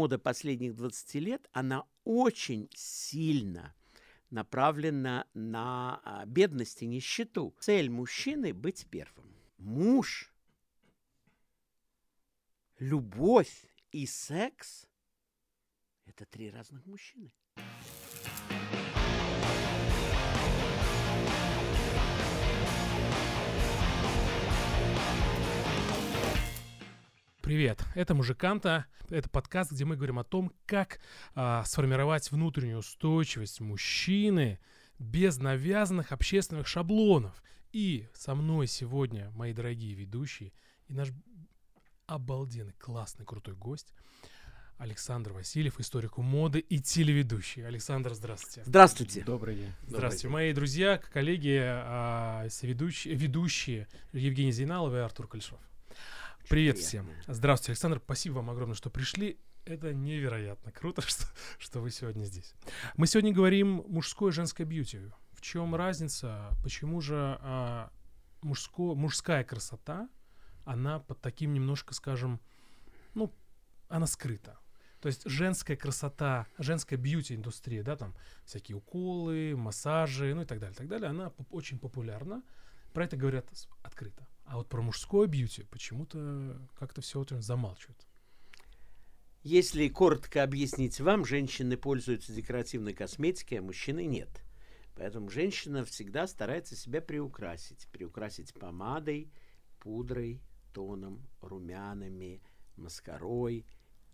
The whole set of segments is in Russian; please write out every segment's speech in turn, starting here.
мода последних 20 лет, она очень сильно направлена на а, бедность и нищету. Цель мужчины – быть первым. Муж, любовь и секс – это три разных мужчины. Привет, это Мужиканта. Это подкаст, где мы говорим о том, как а, сформировать внутреннюю устойчивость мужчины без навязанных общественных шаблонов. И со мной сегодня мои дорогие ведущие и наш обалденный, классный, крутой гость Александр Васильев, историк моды и телеведущий. Александр, здравствуйте. Здравствуйте. Добрый день. Здравствуйте. Добрый день. Мои друзья, коллеги, а, ведущие, ведущие Евгений Зейналов и Артур Кольшов. Привет всем. Здравствуйте, Александр. Спасибо вам огромное, что пришли. Это невероятно круто, что, что вы сегодня здесь. Мы сегодня говорим мужское и женское бьюти. В чем разница? Почему же а, мужско, мужская красота, она под таким немножко, скажем, ну, она скрыта. То есть женская красота, женская бьюти-индустрия, да, там всякие уколы, массажи, ну и так далее, так далее, она очень популярна. Про это говорят открыто. А вот про мужское бьюти почему-то как-то все это замалчивают. Если коротко объяснить вам, женщины пользуются декоративной косметикой, а мужчины нет. Поэтому женщина всегда старается себя приукрасить. Приукрасить помадой, пудрой, тоном, румянами, маскарой,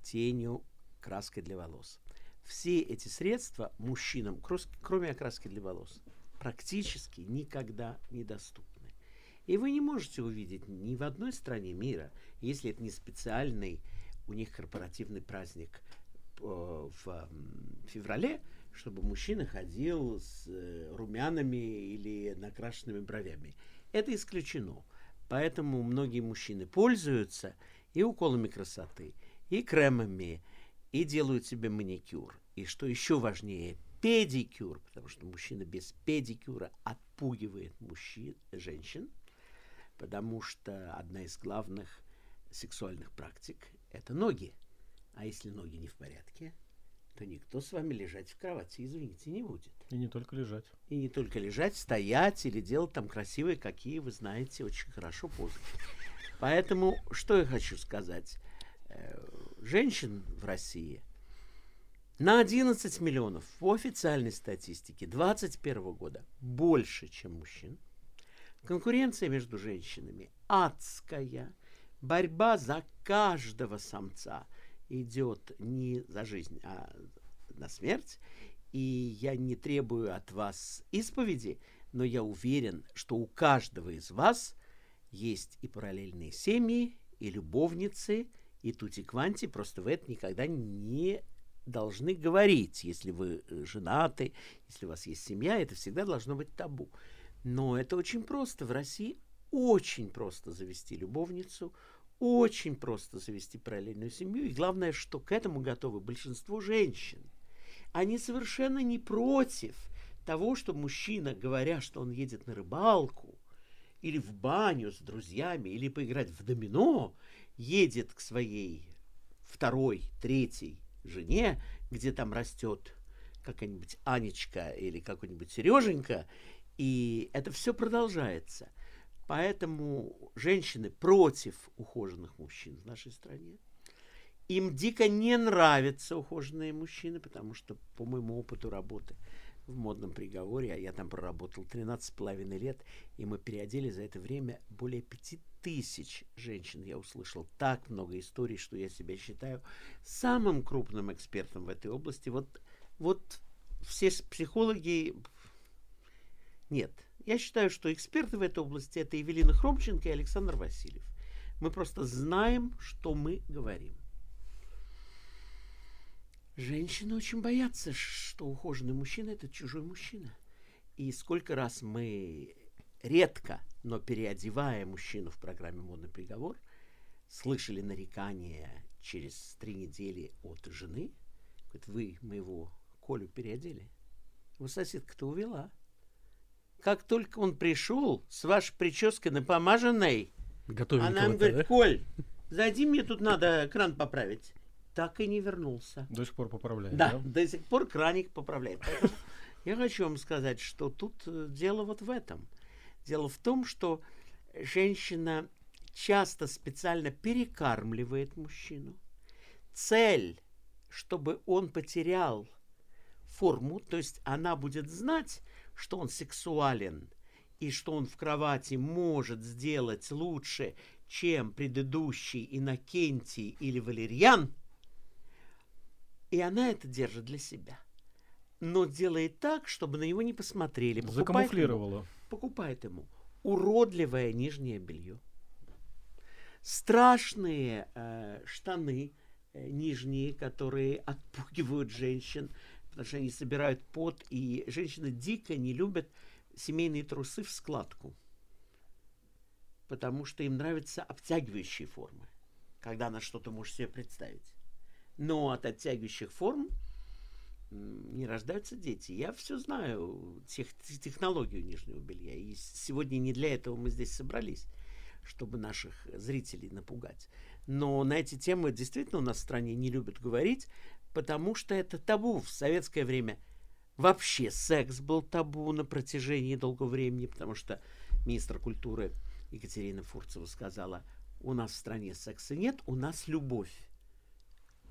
тенью, краской для волос. Все эти средства мужчинам, кроме окраски для волос, практически никогда недоступны. И вы не можете увидеть ни в одной стране мира, если это не специальный у них корпоративный праздник э, в феврале, чтобы мужчина ходил с э, румянами или накрашенными бровями. Это исключено. Поэтому многие мужчины пользуются и уколами красоты, и кремами, и делают себе маникюр. И что еще важнее, педикюр, потому что мужчина без педикюра отпугивает мужчин, женщин – потому что одна из главных сексуальных практик – это ноги. А если ноги не в порядке, то никто с вами лежать в кровати, извините, не будет. И не только лежать. И не только лежать, стоять или делать там красивые, какие вы знаете, очень хорошо позы. Поэтому, что я хочу сказать. Э, женщин в России на 11 миллионов по официальной статистике 2021 года больше, чем мужчин. Конкуренция между женщинами адская. Борьба за каждого самца идет не за жизнь, а на смерть. И я не требую от вас исповеди, но я уверен, что у каждого из вас есть и параллельные семьи, и любовницы, и тути-кванти. Просто вы это никогда не должны говорить. Если вы женаты, если у вас есть семья, это всегда должно быть табу. Но это очень просто. В России очень просто завести любовницу, очень просто завести параллельную семью. И главное, что к этому готовы большинство женщин. Они совершенно не против того, что мужчина, говоря, что он едет на рыбалку, или в баню с друзьями, или поиграть в домино, едет к своей второй, третьей жене, где там растет какая-нибудь Анечка или какой-нибудь Сереженька, и это все продолжается. Поэтому женщины против ухоженных мужчин в нашей стране. Им дико не нравятся ухоженные мужчины, потому что, по моему опыту работы в модном приговоре, а я там проработал 13,5 лет, и мы переодели за это время более 5 тысяч женщин. Я услышал так много историй, что я себя считаю самым крупным экспертом в этой области. Вот, вот все психологи нет. Я считаю, что эксперты в этой области это Евелина Хромченко и Александр Васильев. Мы просто знаем, что мы говорим. Женщины очень боятся, что ухоженный мужчина – это чужой мужчина. И сколько раз мы редко, но переодевая мужчину в программе «Модный приговор», слышали нарекания через три недели от жены. Говорит, вы моего Колю переодели. Его соседка-то увела. Как только он пришел с вашей прической напомаженной, она нам говорит, да? Коль, зайди, мне тут надо кран поправить. так и не вернулся. До сих пор поправляет, да? Да, до сих пор краник поправляет. Поэтому я хочу вам сказать, что тут э, дело вот в этом. Дело в том, что женщина часто специально перекармливает мужчину. Цель, чтобы он потерял форму, то есть она будет знать, что он сексуален и что он в кровати может сделать лучше, чем предыдущий Иннокентий или Валерьян, и она это держит для себя. Но делает так, чтобы на него не посмотрели. Покупает Закамуфлировала. Ему, покупает ему уродливое нижнее белье. Страшные э, штаны э, нижние, которые отпугивают женщин, потому что они собирают пот, и женщины дико не любят семейные трусы в складку, потому что им нравятся обтягивающие формы, когда она что-то может себе представить. Но от оттягивающих форм не рождаются дети. Я все знаю, тех, технологию нижнего белья. И сегодня не для этого мы здесь собрались, чтобы наших зрителей напугать. Но на эти темы действительно у нас в стране не любят говорить, потому что это табу. В советское время вообще секс был табу на протяжении долгого времени, потому что министр культуры Екатерина Фурцева сказала, у нас в стране секса нет, у нас любовь.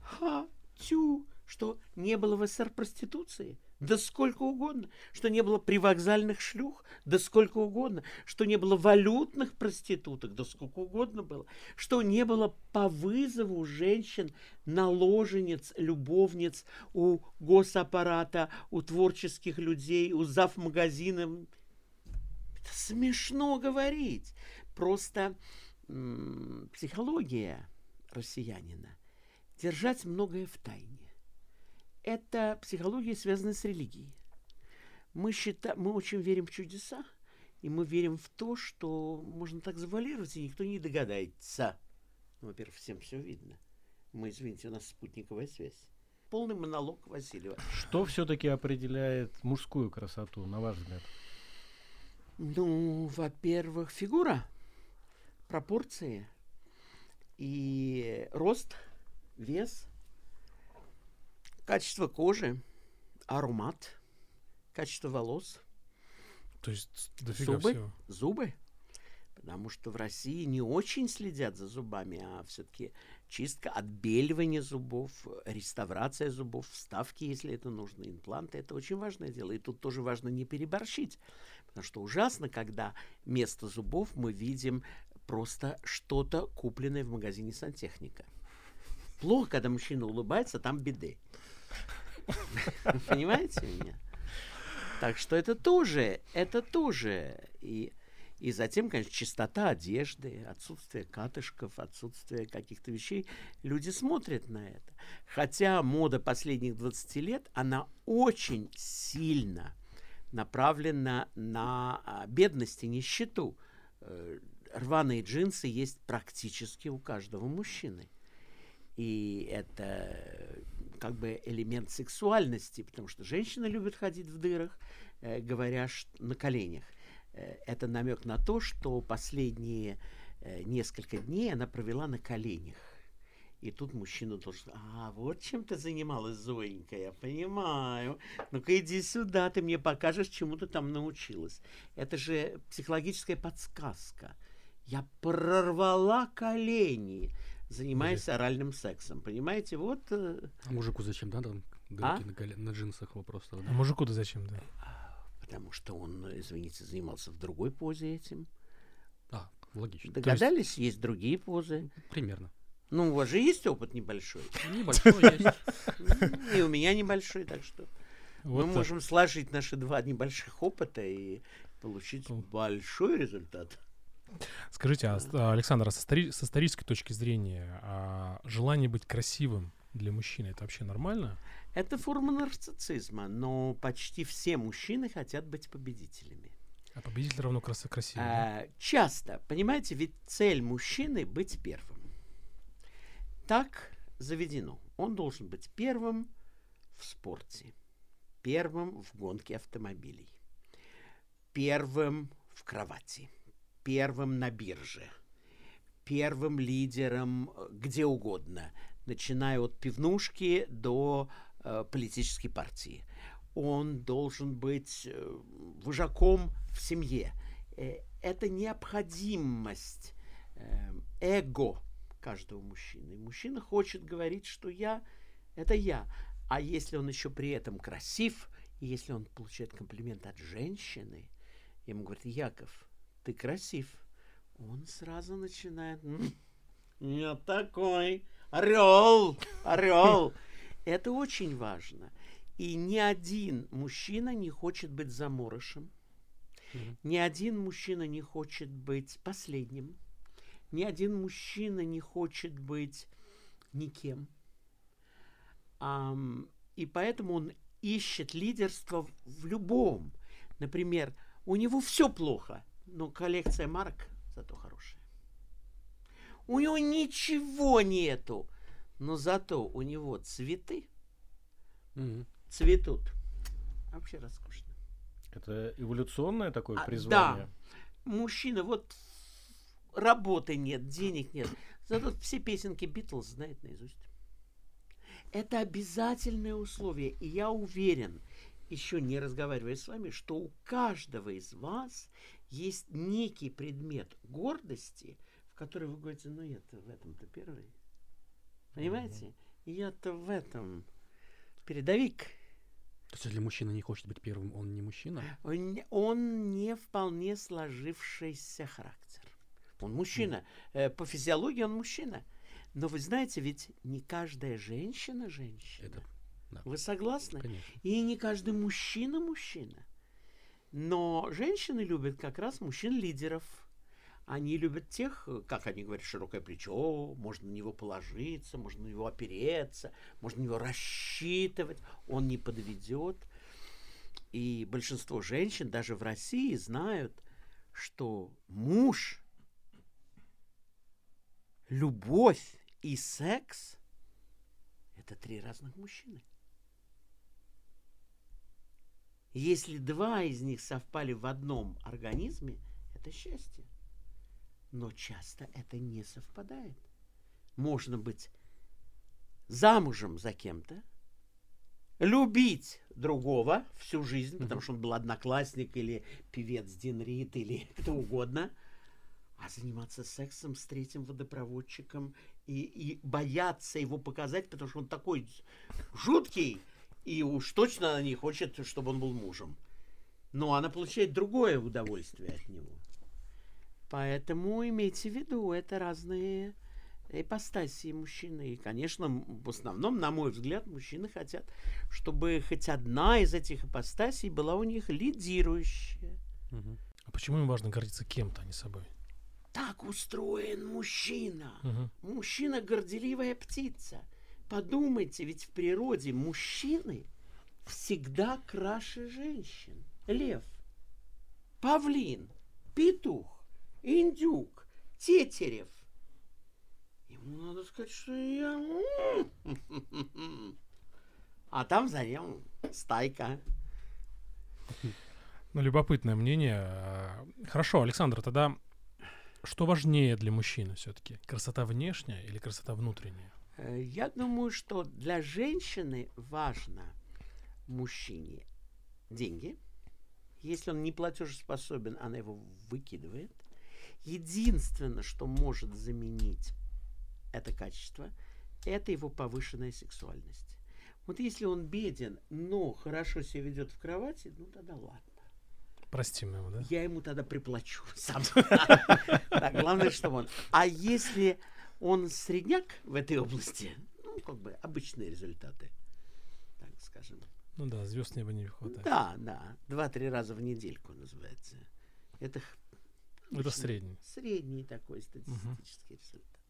Ха, тю, что не было в СССР проституции? Да сколько угодно. Что не было привокзальных шлюх? Да сколько угодно. Что не было валютных проституток? Да сколько угодно было. Что не было по вызову женщин, наложенец, любовниц у госаппарата, у творческих людей, у зав магазина. Это смешно говорить. Просто м- психология россиянина держать многое в тайне это психология, связанная с религией. Мы, считаем, мы очень верим в чудеса, и мы верим в то, что можно так завалировать, и никто не догадается. Ну, во-первых, всем все видно. Мы, извините, у нас спутниковая связь. Полный монолог Васильева. Что все-таки определяет мужскую красоту, на ваш взгляд? Ну, во-первых, фигура, пропорции и рост, вес – Качество кожи, аромат, качество волос. То есть дофига зубы, всего. зубы. Потому что в России не очень следят за зубами, а все-таки чистка, отбеливание зубов, реставрация зубов, вставки, если это нужно, импланты. Это очень важное дело. И тут тоже важно не переборщить. Потому что ужасно, когда вместо зубов мы видим просто что-то, купленное в магазине сантехника. Плохо, когда мужчина улыбается, там беды. Понимаете меня? Так что это тоже, это тоже. И, и затем, конечно, чистота одежды, отсутствие катышков, отсутствие каких-то вещей. Люди смотрят на это. Хотя мода последних 20 лет, она очень сильно направлена на а, бедность и нищету. Э, рваные джинсы есть практически у каждого мужчины. И это как бы элемент сексуальности, потому что женщины любят ходить в дырах, э, говоря на коленях. Э, это намек на то, что последние э, несколько дней она провела на коленях. И тут мужчина должен, а, вот чем ты занималась, Зоенька, я понимаю. Ну-ка иди сюда, ты мне покажешь, чему ты там научилась. Это же психологическая подсказка. Я прорвала колени занимаясь Мужик. оральным сексом. Понимаете, вот... Э, а мужику зачем, да, там дырки а? на, коле... на джинсах вопрос? Да? А мужику-то зачем, да? Потому что он, извините, занимался в другой позе этим. А, логично. Догадались, есть... есть другие позы? Примерно. Ну, у вас же есть опыт небольшой. Небольшой есть. И у меня небольшой, так что мы можем сложить наши два небольших опыта и получить большой результат. Скажите, а, Александр, а со, стори- со исторической точки зрения, а желание быть красивым для мужчины это вообще нормально? Это форма нарциссизма, но почти все мужчины хотят быть победителями. А победитель равно крас- красивый. А, да? Часто, понимаете, ведь цель мужчины быть первым. Так заведено. Он должен быть первым в спорте, первым в гонке автомобилей, первым в кровати первым на бирже, первым лидером э, где угодно, начиная от пивнушки до э, политической партии. Он должен быть э, вожаком в семье. Э, это необходимость, э, эго каждого мужчины. Мужчина хочет говорить, что я – это я. А если он еще при этом красив, и если он получает комплимент от женщины, ему говорит, Яков, ты красив. Он сразу начинает, я такой, орел, орел. Это очень важно. И ни один мужчина не хочет быть заморышем. Ни один мужчина не хочет быть последним. Ни один мужчина не хочет быть никем. Um, и поэтому он ищет лидерство в любом. Например, у него все плохо, но коллекция марок зато хорошая. У него ничего нету, но зато у него цветы mm-hmm. цветут. Вообще роскошно. Это эволюционное такое а, призвание? Да. Мужчина, вот работы нет, денег нет. Зато все песенки Битлз знает наизусть. Это обязательное условие. И я уверен, еще не разговаривая с вами, что у каждого из вас есть некий предмет гордости, в который вы говорите, ну я-то в этом-то первый. Понимаете? Mm-hmm. Я-то в этом передовик. То есть, если мужчина не хочет быть первым, он не мужчина? Он, он не вполне сложившийся характер. Он мужчина. Mm. По физиологии он мужчина. Но вы знаете, ведь не каждая женщина женщина. Это, да. Вы согласны? Конечно. И не каждый мужчина мужчина. Но женщины любят как раз мужчин-лидеров. Они любят тех, как они говорят, широкое плечо, можно на него положиться, можно на него опереться, можно на него рассчитывать, он не подведет. И большинство женщин даже в России знают, что муж, любовь и секс – это три разных мужчины. Если два из них совпали в одном организме, это счастье. Но часто это не совпадает. Можно быть замужем за кем-то, любить другого всю жизнь, потому что он был одноклассник или певец Дин Рид или кто угодно, а заниматься сексом с третьим водопроводчиком и, и бояться его показать, потому что он такой жуткий, и уж точно она не хочет, чтобы он был мужем. Но она получает другое удовольствие от него. Поэтому имейте в виду, это разные ипостаси мужчины. И, конечно, в основном, на мой взгляд, мужчины хотят, чтобы хоть одна из этих ипостасей была у них лидирующая. Угу. А почему им важно гордиться кем-то, а не собой? Так устроен мужчина. Угу. Мужчина горделивая птица. Подумайте, ведь в природе мужчины всегда краше женщин. Лев, павлин, петух, индюк, тетерев. Ему надо сказать, что я... А там за ним стайка. Ну, любопытное мнение. Хорошо, Александр, тогда что важнее для мужчины все-таки? Красота внешняя или красота внутренняя? Э, я думаю, что для женщины важно мужчине деньги. Если он не платежеспособен, она его выкидывает. Единственное, что может заменить это качество, это его повышенная сексуальность. Вот если он беден, но хорошо себя ведет в кровати, ну тогда ладно. Простим его, да? Я ему тогда приплачу сам. Главное, что он. А если он средняк в этой области, ну, как бы обычные результаты, так скажем. Ну да, звезд неба не хватает. Да, да. Два-три раза в недельку называется. Это это средний. Средний такой статистический угу. результат.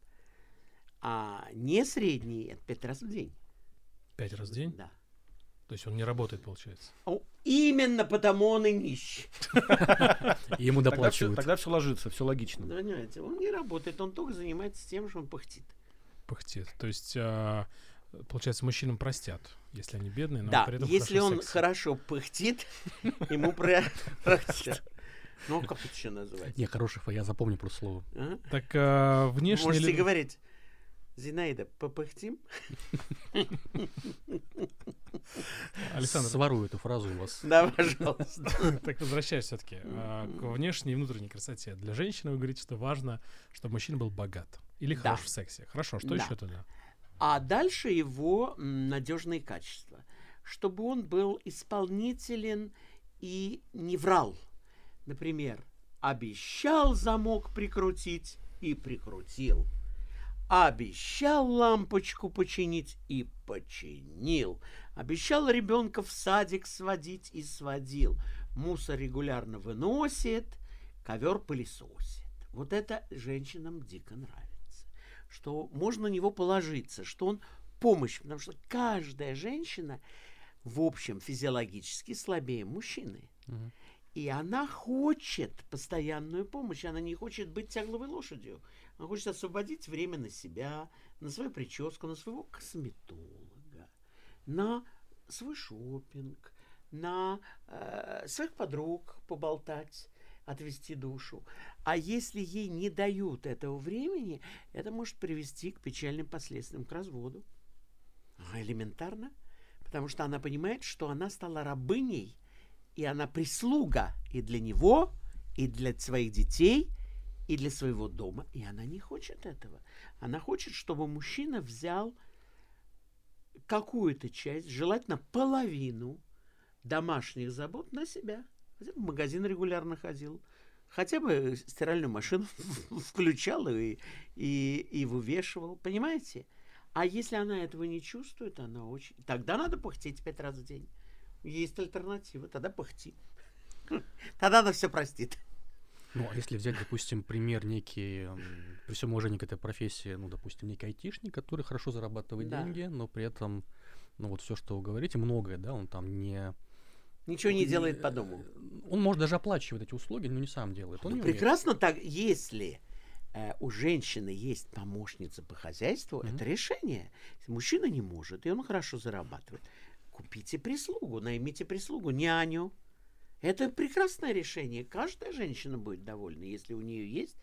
А не средний это пять раз в день. Пять раз в день? Да. То есть он не работает, получается. Именно потому он и нищ. Ему доплачивают. Тогда все ложится, все логично. Понимаете, он не работает, он только занимается тем, что он пыхтит. Пыхтит. То есть, а, получается, мужчинам простят, если они бедные, но да, при этом если он хорошо пыхтит, ему простят. Ну, как это еще называть? Не, хороших, я запомню просто слово. Так а, внешне... Можете говорить. Зинаида, попыхтим? Александр. Сворую эту фразу у вас. Да, пожалуйста. Так возвращаюсь все-таки а, к внешней и внутренней красоте. Для женщины вы говорите, что важно, чтобы мужчина был богат. Или хорош в сексе. Хорошо, что еще туда? А дальше его надежные качества. Чтобы он был исполнителен и не врал. Например, обещал замок прикрутить и прикрутил. Обещал лампочку починить и починил. Обещал ребенка в садик сводить и сводил. Мусор регулярно выносит, ковер пылесосит. Вот это женщинам дико нравится. Что можно на него положиться, что он помощь, потому что каждая женщина в общем физиологически слабее мужчины. Угу. И она хочет постоянную помощь, она не хочет быть тягловой лошадью. Она хочет освободить время на себя, на свою прическу, на своего косметолога, на свой шопинг, на э, своих подруг поболтать, отвести душу. А если ей не дают этого времени, это может привести к печальным последствиям, к разводу. Элементарно. Потому что она понимает, что она стала рабыней, и она прислуга и для него, и для своих детей – и для своего дома, и она не хочет этого. Она хочет, чтобы мужчина взял какую-то часть, желательно половину домашних забот на себя. В магазин регулярно ходил, хотя бы стиральную машину включал и, и, и вывешивал, понимаете? А если она этого не чувствует, она очень... Тогда надо пыхтеть пять раз в день. Есть альтернатива, тогда пыхти. Тогда она все простит. Ну, а если взять, допустим, пример некий, при всем уважении к этой профессии, ну, допустим, некий айтишник, который хорошо зарабатывает да. деньги, но при этом, ну, вот все, что вы говорите, многое, да, он там не... Ничего не делает по дому. Он может даже оплачивать эти услуги, но не сам делает. Он ну, прекрасно умеет. так, если э, у женщины есть помощница по хозяйству, mm-hmm. это решение. Мужчина не может, и он хорошо зарабатывает, купите прислугу, наймите прислугу, няню, это прекрасное решение. Каждая женщина будет довольна, если у нее есть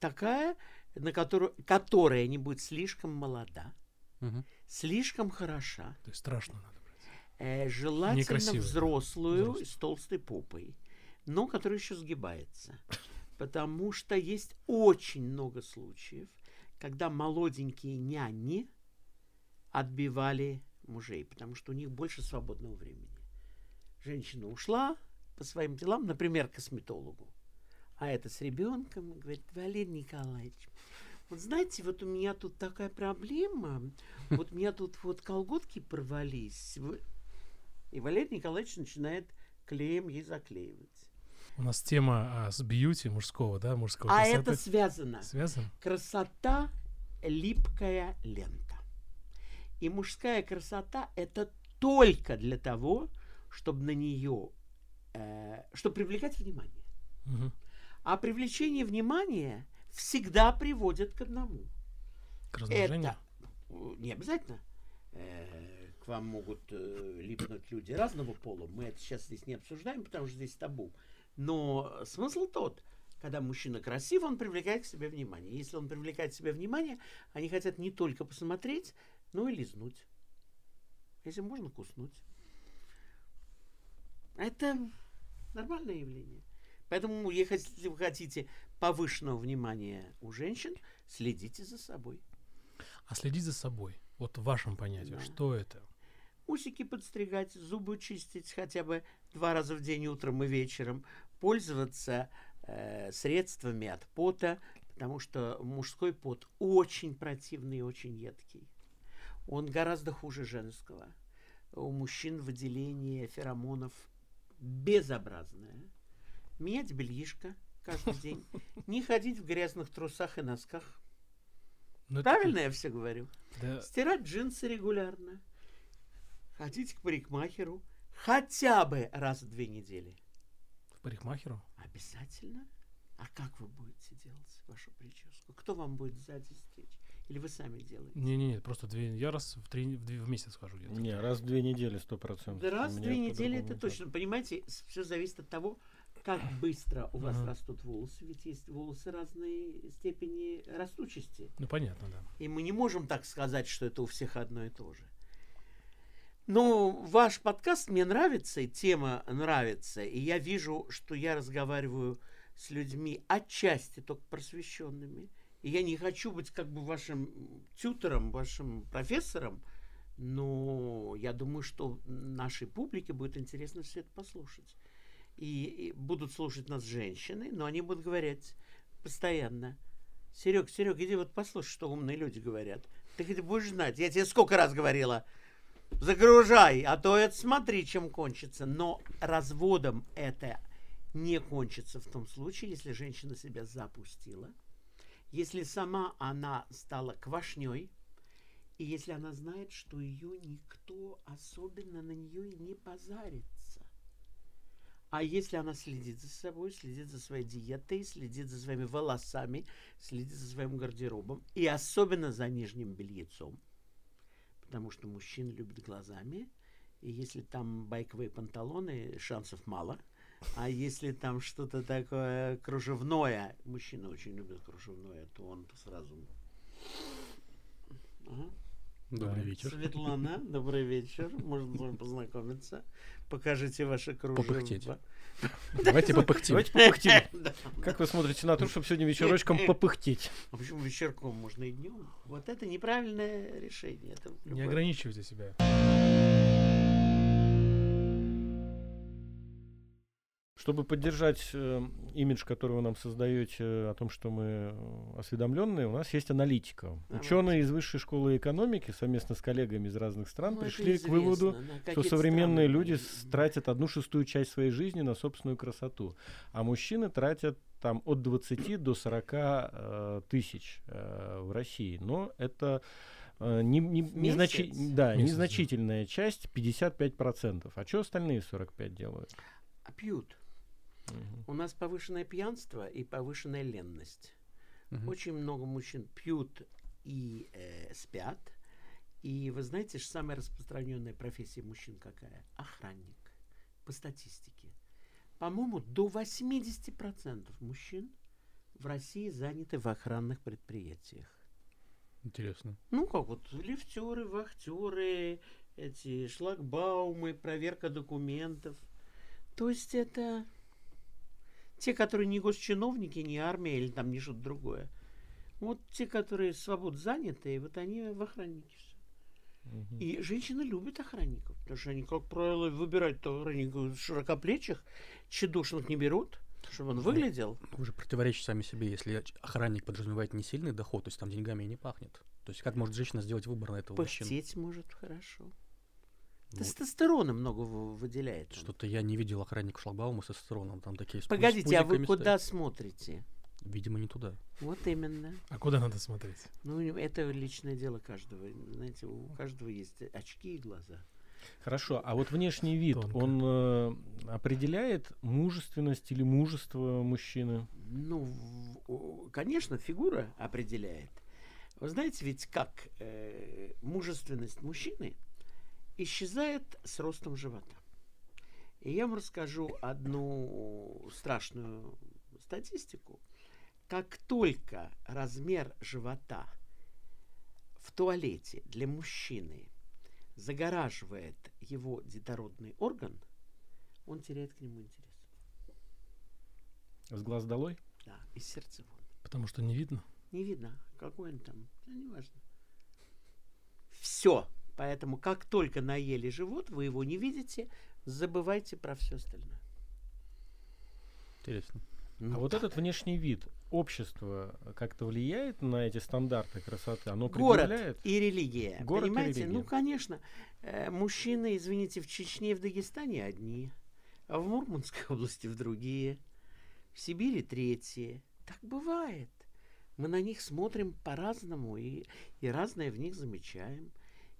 такая, на которую, которая не будет слишком молода, угу. слишком хороша. То есть страшно надо брать. Э, желательно Некрасивая, взрослую да. с толстой попой, но которая еще сгибается. Потому что есть очень много случаев, когда молоденькие няни отбивали мужей, потому что у них больше свободного времени. Женщина ушла, по своим делам, например, косметологу, а это с ребенком, говорит, Валерий Николаевич, вот знаете, вот у меня тут такая проблема, вот у меня тут вот колготки порвались. И Валерий Николаевич начинает клеем ей заклеивать. У нас тема а, с бьюти мужского, да, мужского. А красоты. это связано. Связано? Красота – липкая лента. И мужская красота – это только для того, чтобы на нее э, чтобы привлекать внимание. Угу. А привлечение внимания всегда приводит к одному. К размножению? Это э, не обязательно. Э, к вам могут э, липнуть люди разного пола. Мы это сейчас здесь не обсуждаем, потому что здесь табу. Но смысл тот, когда мужчина красив, он привлекает к себе внимание. Если он привлекает к себе внимание, они хотят не только посмотреть, но и лизнуть. Если можно, куснуть. Это Нормальное явление. Поэтому, если вы хотите повышенного внимания у женщин, следите за собой. А следить за собой, вот в вашем понятии, да. что это? Усики подстригать, зубы чистить хотя бы два раза в день, утром и вечером, пользоваться э, средствами от пота, потому что мужской пот очень противный и очень едкий. Он гораздо хуже женского. У мужчин выделение феромонов безобразная. Менять бельишко каждый день. Не ходить в грязных трусах и носках. Но ну, Правильно это... я все говорю? Да. Стирать джинсы регулярно. Ходить к парикмахеру хотя бы раз в две недели. В парикмахеру? Обязательно. А как вы будете делать вашу прическу? Кто вам будет сзади стричь? Или вы сами делаете? Не-не-не, просто две, я раз в, три, в, две, в месяц хожу где-то. Не, раз в две недели, сто процентов. Да раз в две недели это точно. Понимаете, все зависит от того, как быстро у вас Ага. растут волосы, ведь есть волосы разной степени растучести. Ну, понятно, да. И мы не можем так сказать, что это у всех одно и то же. Но ваш подкаст мне нравится, и тема нравится, и я вижу, что я разговариваю с людьми отчасти только просвещенными. И я не хочу быть как бы вашим тютором, вашим профессором, но я думаю, что нашей публике будет интересно все это послушать. И, и будут слушать нас женщины, но они будут говорить постоянно. Серег, Серег, иди вот послушай, что умные люди говорят. Ты хоть будешь знать. Я тебе сколько раз говорила. Загружай, а то это смотри, чем кончится. Но разводом это не кончится в том случае, если женщина себя запустила, если сама она стала квашней, и если она знает, что ее никто особенно на нее и не позарится. А если она следит за собой, следит за своей диетой, следит за своими волосами, следит за своим гардеробом, и особенно за нижним бельецом, потому что мужчины любят глазами, и если там байковые панталоны, шансов мало. А если там что-то такое кружевное, мужчины очень любят кружевное, то он сразу... Ага. Добрый Да. вечер. Светлана, добрый вечер. Можно с вами познакомиться. Покажите ваши кружева. Попыхтеть. Давайте попыхтим. Давайте попыхтим. Как вы смотрите на то, чтобы сегодня вечерочком попыхтеть? А почему вечерком можно и днем? Вот это неправильное решение. Это Не ограничивайте себя. Чтобы поддержать э, имидж, который вы нам создаете о том, что мы э, осведомленные, у нас есть аналитика. Давайте. Ученые из Высшей школы экономики совместно с коллегами из разных стран Ну, пришли к выводу, известно, да, что современные страны. люди тратят одну шестую часть своей жизни на собственную красоту, а мужчины тратят там от 20 до 40 э, тысяч э, в России. Но это э, не, не- незначи- месяц? да, Месяц, да. незначительная часть, 55%. А что остальные 45 делают? А пьют. У нас повышенное пьянство и повышенная ленность. Мгм. Очень много мужчин пьют и э, спят. И вы знаете, что самая распространенная профессия мужчин какая? Охранник. По статистике. По-моему, до 80% мужчин в России заняты в охранных предприятиях. Интересно. Ну, как вот лифтеры, вахтеры, эти шлагбаумы, проверка документов. То есть это те, которые не госчиновники, не армия или там не что-то другое. Вот те, которые свобод заняты, вот они в охраннике. Мгм. И женщины любят охранников, потому что они, как правило, выбирать-то охранников широкоплечих, тщедушных не берут, чтобы он выглядел. Вы же противоречите сами себе, если охранник подразумевает не сильный доход, то есть там деньгами и не пахнет. То есть как может женщина сделать выбор на этого мужчину? Пыхтеть может хорошо. Тестостерона много вы- выделяет. он. Что-то я не видел охранника шлагбаума с тестостероном. Там такие с Погодите, а вы пузиками куда стоят. смотрите? Видимо, не туда. Вот именно. А куда надо смотреть? Ну, это личное дело каждого. Знаете, у каждого есть очки и глаза. Хорошо, а вот внешний вид, Тонко. он э, определяет мужественность или мужество мужчины? Ну, конечно, фигура определяет. Вы знаете, ведь как э, мужественность мужчины исчезает с ростом живота. И я вам расскажу одну страшную статистику. Как только размер живота в туалете для мужчины загораживает его детородный орган, он теряет к нему интерес. С глаз долой? Да, из сердца вон. Потому что не видно. Не видно, какой он там. Да, неважно. Все. Поэтому, как только наели живот, вы его не видите, забывайте про все остальное. Интересно. Ну, а вот этот внешний вид, общество как-то влияет на эти стандарты красоты? Оно город и религия. Город и понимаете? религия. Ну, конечно. э, мужчины, извините, в Чечне и в Дагестане одни, а в Мурманской области в другие, в Сибири третьи. Так бывает. Мы на них смотрим по-разному и, и разное в них замечаем.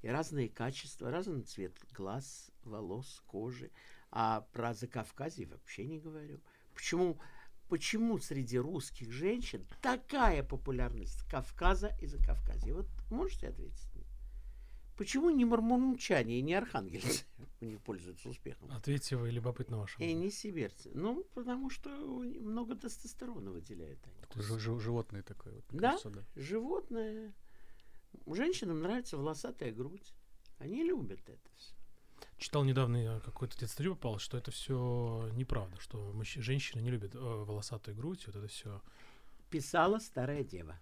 И разные качества, разный цвет глаз, волос, кожи. А про Закавказье вообще не говорю. Почему, почему среди русских женщин такая популярность Кавказа и Закавказья? Вот можете ответить мне? Почему не мурмунчане и не архангельцы? у них пользуются успехом. Ответьте вы любопытно вашему. И не сибирцы. Ну, потому что много тестостерона выделяют они. Такое жи- жи- животное такое. Вот, Да? кажется, да. Животное. Женщинам нравится волосатая грудь. Они любят это все. Читал недавно э, какой-то статью попал, что это все неправда, что мужч- женщины не любят э, волосатую грудь, вот это все. Писала старая дева.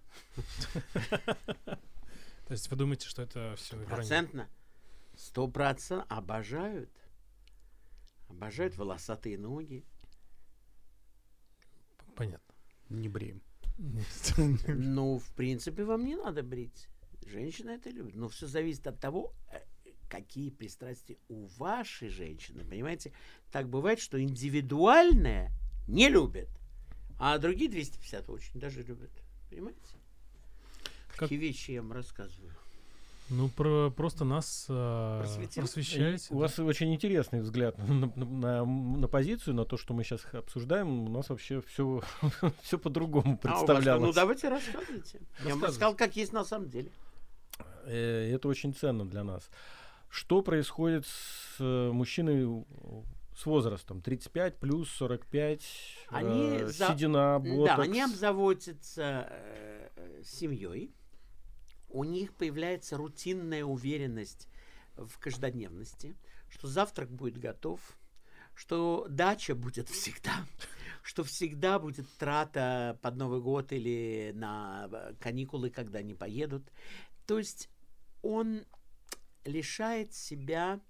То есть вы думаете, что это все Процентно. Сто процентов обожают. Обожают волосатые ноги. Понятно. Не бреем. Ну, в принципе, вам не надо брить. Женщина это любит. Но все зависит от того, э, какие пристрастия у вашей женщины. Понимаете, так бывает, что индивидуальное не любят, а другие 250 очень даже любят. Понимаете? Как- Какие вещи я вам рассказываю. Ну, про, просто нас э, просвещаете. У да. вас очень интересный взгляд на, на- на- на позицию, на то, что мы сейчас обсуждаем. У нас вообще все, все по-другому А у вас- представлялось. ну, давайте рассказывайте. Я вам рассказал, как есть на самом деле. Э, Это очень ценно для нас. Что происходит с э, мужчиной у- с возрастом? 35 плюс 45, Они э, за- седина, ботокс. Да, они обзаводятся э, э, семьей. У них появляется рутинная уверенность в каждодневности, что завтрак будет готов, что дача будет всегда, что всегда будет трата под Новый год или на э, каникулы, когда они поедут. То есть он лишает себя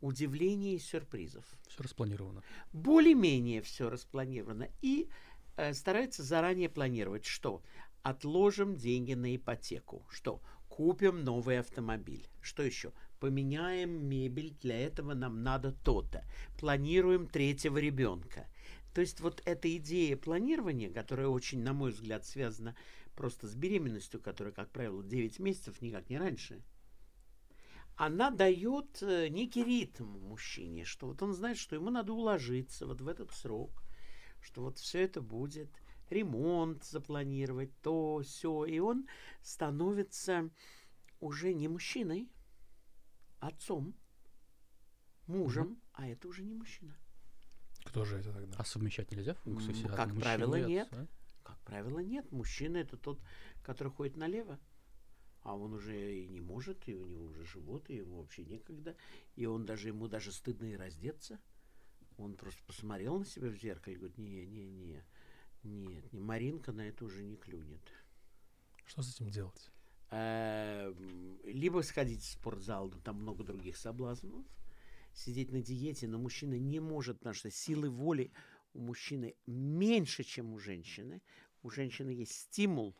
удивления и сюрпризов Все распланировано. более-менее все распланировано и э, старается заранее планировать, что отложим деньги на ипотеку, что купим новый автомобиль, что еще поменяем мебель, для этого нам надо то-то, планируем третьего ребенка. То есть вот эта идея планирования, которая очень, на мой взгляд, связана просто с беременностью, которая, как правило, 9 месяцев, никак не раньше, она дает э, некий ритм мужчине, что вот он знает, что ему надо уложиться вот в этот срок, что вот все это будет, ремонт запланировать, то, все, и он становится уже не мужчиной, отцом, мужем, а это уже не мужчина. Кто же это тогда? А совмещать нельзя функции М, все? как правило, нет. а? Как правило, нет. Мужчина это тот, который ходит налево. А он уже и не может, и у него уже живот, и ему вообще некогда. И он даже, ему даже стыдно и раздеться. Он просто посмотрел на себя в зеркало и говорит, не, не, не, нет, не Маринка на это уже не клюнет. Что с этим делать? Эм, Либо сходить в спортзал, но там много других соблазнов. Сидеть на диете, но мужчина не может, потому что силы воли у мужчины меньше, чем у женщины. У женщины есть стимул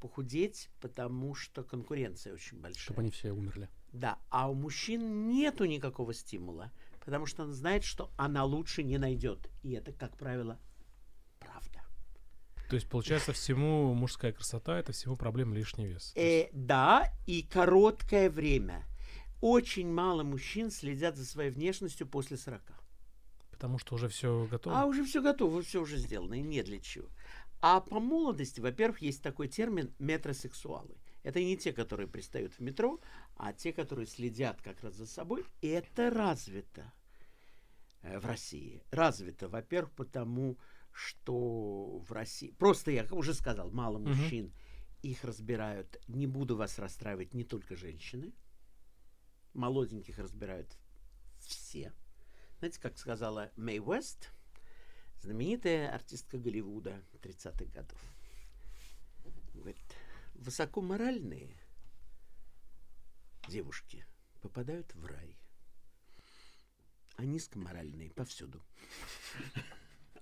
похудеть, потому что конкуренция очень большая. Чтобы они все умерли. Да, а у мужчин нету никакого стимула, потому что он знает, что она лучше не найдет. И это, как правило, правда. То есть, получается, всему мужская красота это всему проблема лишний вес. Э, да, и короткое время. Очень мало мужчин следят за своей внешностью после 40. Потому что уже все готово. А уже все готово, все уже сделано, и не для чего. А по молодости, во-первых, есть такой термин метросексуалы. Это не те, которые пристают в метро, а те, которые следят как раз за собой. И это развито э, в России. Развито, во-первых, потому что в России... Просто я уже сказал, мало мужчин. Их разбирают. Не буду вас расстраивать, не только женщины. Молоденьких разбирают все. Знаете, как сказала Мэй Уэст, знаменитая артистка Голливуда 30-х годов. Говорит, высокоморальные девушки попадают в рай, а низкоморальные повсюду.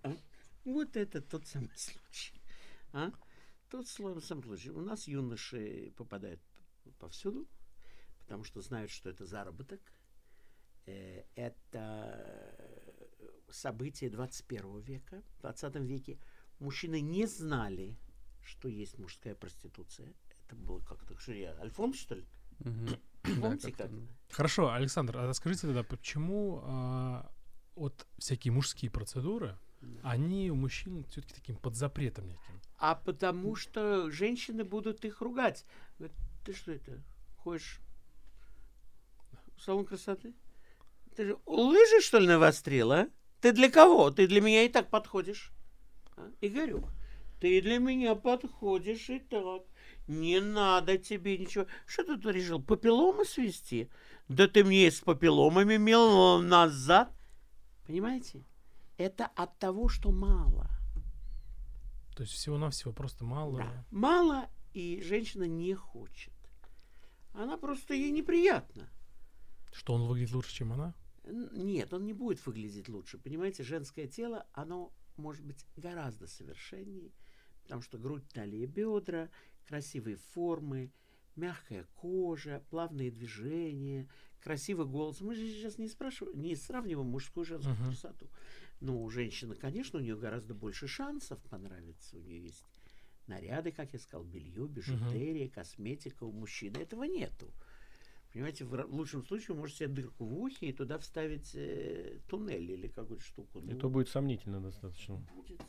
А? Вот это тот самый случай. А? Тот самый случай. У нас юноши попадают повсюду, потому что знают, что это заработок. Э, Это событие 21 века. В 20 веке мужчины не знали, что есть мужская проституция. Это было как-то... Что я, Альфонс, что ли? Мгм. Помните, как-то, как? ну, Хорошо, Александр, а расскажите тогда, почему а, вот всякие мужские процедуры, они у мужчин все-таки таким под запретом неким? А потому что женщины будут их ругать. Говорят, ты что это, ходишь в салон красоты? Ты же лыжи, что ли, навострил, а? Ты для кого? Ты для меня и так подходишь. А? Игорек, ты для меня подходишь и так. Не надо тебе ничего. Что ты тут решил, папилломы свести? Да ты мне с папилломами мел назад. Понимаете? Это от того, что мало. То есть всего-навсего просто мало. Да. Мало, и женщина не хочет. Она просто ей неприятно. Что он выглядит лучше, чем она? Нет, он не будет выглядеть лучше. Понимаете, женское тело, оно может быть гораздо совершеннее, потому что грудь, талия, бедра, красивые формы, мягкая кожа, плавные движения, красивый голос. Мы же сейчас не спрашиваем, не сравниваем мужскую и женскую uh-huh. красоту. Ну, у женщины, конечно, у нее гораздо больше шансов понравиться. У нее есть наряды, как я сказал, белье, бижутерия, uh-huh. косметика. У мужчины этого нету. Понимаете, в лучшем случае вы можете себе дырку в ухе и туда вставить э, туннель или какую-то штуку. Ну, Это будет сомнительно достаточно. Будет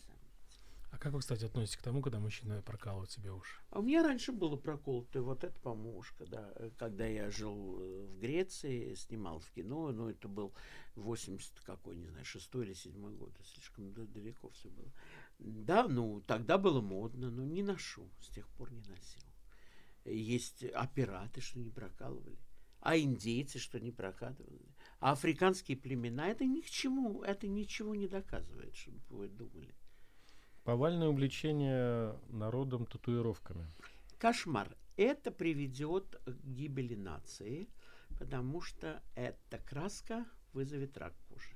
а как вы, кстати, относитесь к тому, когда мужчина прокалывает себе уши? А у меня раньше было проколото вот это помушка, да. Когда я жил э, в Греции, снимал в кино, ну, это был 80 какой, не знаю, шестой или седьмой год. Слишком далеко все было. Да, ну, тогда было модно, но не ношу. С тех пор не носил. Есть операты, что не прокалывали. А индейцы, что не прокатывали. А африканские племена, это ни к чему, это ничего не доказывает, чтобы вы думали. Повальное увлечение народом татуировками. Кошмар. Это приведет к гибели нации, потому что эта краска вызовет рак кожи.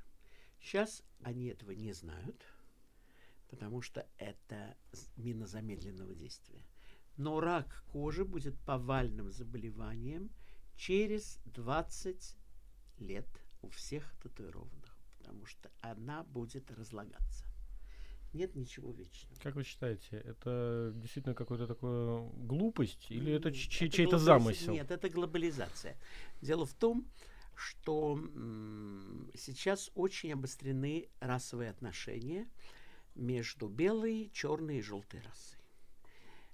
Сейчас они этого не знают, потому что это мина замедленного действия. Но рак кожи будет повальным заболеванием через 20 лет у всех татуированных, потому что она будет разлагаться нет ничего вечного. Как вы считаете, это действительно какая-то такая глупость или это, это чей-то замысел? Нет, это глобализация. Дело в том, что сейчас очень обострены расовые отношения между белой, черной и желтой расой.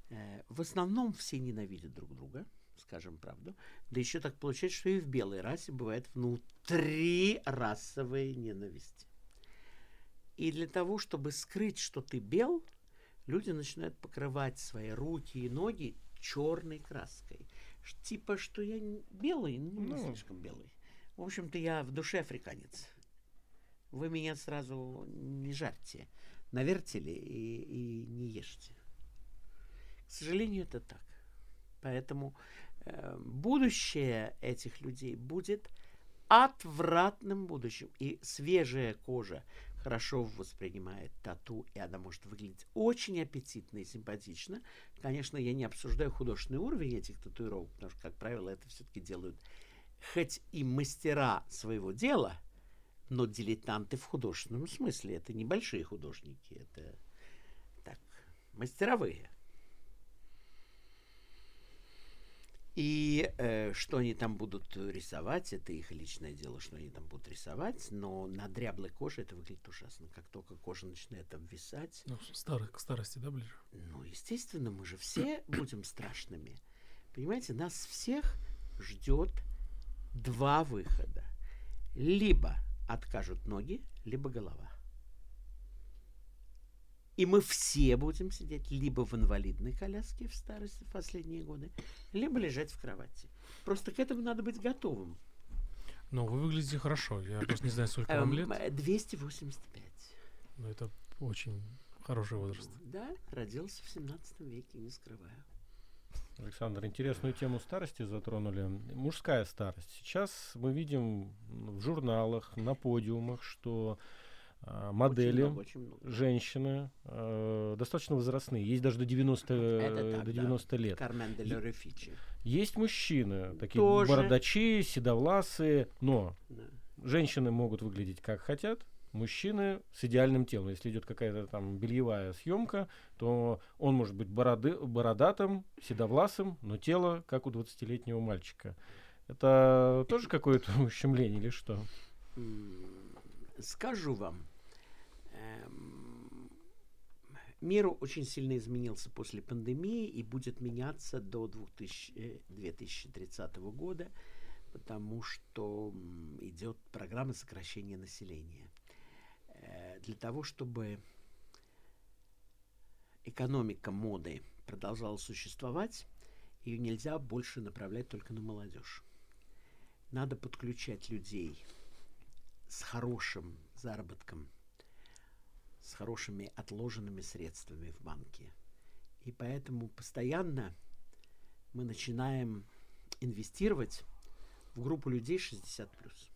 Э, в основном все ненавидят друг друга, скажем правду. Да еще так получается, что и в белой расе бывает внутри расовая ненависть. И для того, чтобы скрыть, что ты бел, люди начинают покрывать свои руки и ноги черной краской. Типа, что я белый, ну, не ну. слишком белый. В общем-то, я в душе африканец. Вы меня сразу не жарьте на вертеле и, и не ешьте. К сожалению, это так. Поэтому будущее этих людей будет отвратным будущим. И свежая кожа хорошо воспринимает тату, и она может выглядеть очень аппетитно и симпатично. Конечно, я не обсуждаю художественный уровень этих татуировок, потому что, как правило, это все-таки делают хоть и мастера своего дела, но дилетанты в художественном смысле. Это небольшие художники, это так, мастеровые. И э, что они там будут рисовать, это их личное дело, что они там будут рисовать, но на дряблой коже это выглядит ужасно. Как только кожа начинает обвисать... Ну, старых, к старости, да, ближе? Ну, естественно, мы же все будем страшными. Понимаете, нас всех ждет два выхода. Либо откажут ноги, либо голова. И мы все будем сидеть либо в инвалидной коляске в старости в последние годы, либо лежать в кровати. Просто к этому надо быть готовым. Но вы выглядите хорошо. Я просто не знаю, сколько вам лет. 285. Ну, это очень хороший возраст. Да, родился в 17 веке, не скрываю. Александр, интересную тему старости затронули. Мужская старость. Сейчас мы видим в журналах, на подиумах, что модели, очень много, очень много. женщины, э, достаточно возрастные, есть даже до 90, так, до 90 да. лет. Кармен де. Есть мужчины, такие Тоже. бородачи, седовласые, но да. женщины могут выглядеть как хотят, мужчины с идеальным телом. Если идет какая-то там бельевая съемка, то он может быть бороды, бородатым, седовласым, но тело как у 20-летнего мальчика. Это тоже какое-то ущемление или что? Скажу вам, Мир очень сильно изменился после пандемии и будет меняться до 2000, 2030 э, года, потому что идет программа сокращения населения. Э, для того, чтобы экономика моды продолжала существовать, ее нельзя больше направлять только на молодежь. Надо подключать людей с хорошим заработком, с хорошими отложенными средствами в банке. И поэтому постоянно мы начинаем инвестировать в группу людей 60 плюс.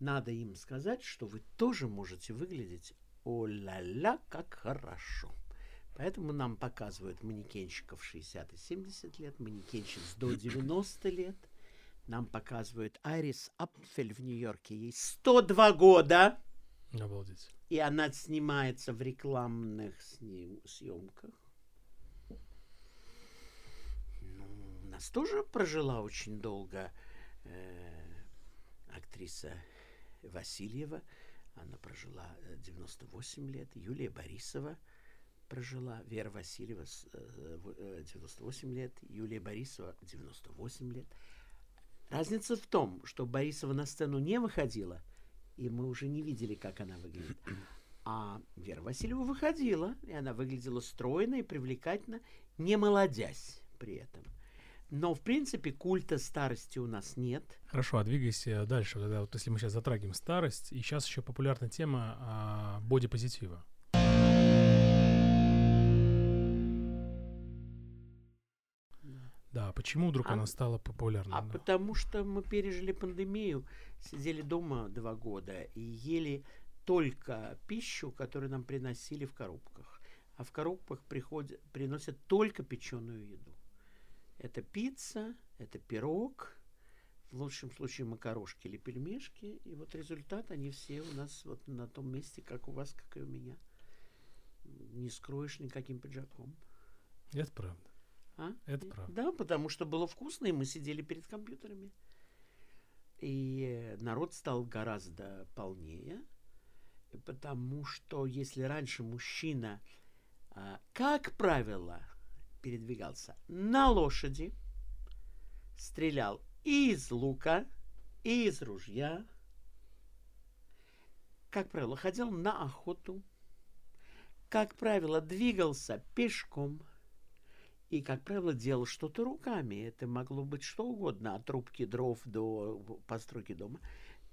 Надо им сказать, что вы тоже можете выглядеть о-ля-ля, как хорошо. Поэтому нам показывают манекенщиков 60 и 70 лет, манекенщиц до 90 лет. Нам показывают Айрис Апфель в Нью-Йорке. Ей 102 года. Обалдеть. И она снимается в рекламных сним- съемках. Ну, у нас тоже прожила очень долго э, актриса Васильева. Она прожила э, 98 лет. Юлия Борисова прожила. Вера Васильева с, э, в- э, 98 лет. Юлия Борисова 98 лет. Разница в том, что Борисова на сцену не выходила, и мы уже не видели, как она выглядит. А Вера Васильева выходила, и она выглядела стройно и привлекательно, не молодясь при этом. Но, в принципе, культа старости у нас нет. Хорошо, а двигайся дальше. Вот если мы сейчас затрагиваем старость, и сейчас еще популярна тема а, бодипозитива. Да, почему вдруг А- она стала популярной? А Да. потому что мы пережили пандемию, сидели дома два года и ели только пищу, которую нам приносили в коробках. А в коробках приходят, приносят только печеную еду. Это пицца, это пирог, в лучшем случае макарошки или пельмешки. И вот результат, они все у нас вот на том месте, как у вас, как и у меня. Не скроешь никаким пиджаком. Это правда. А? Это И- правда. Да, потому что было вкусно, и мы сидели перед компьютерами. И народ стал гораздо полнее, потому что если раньше мужчина, а, как правило, передвигался на лошади, стрелял и из лука, и из ружья, как правило, ходил на охоту, как правило, двигался пешком – и, как правило, делал что-то руками. Это могло быть что угодно, от трубки дров до постройки дома.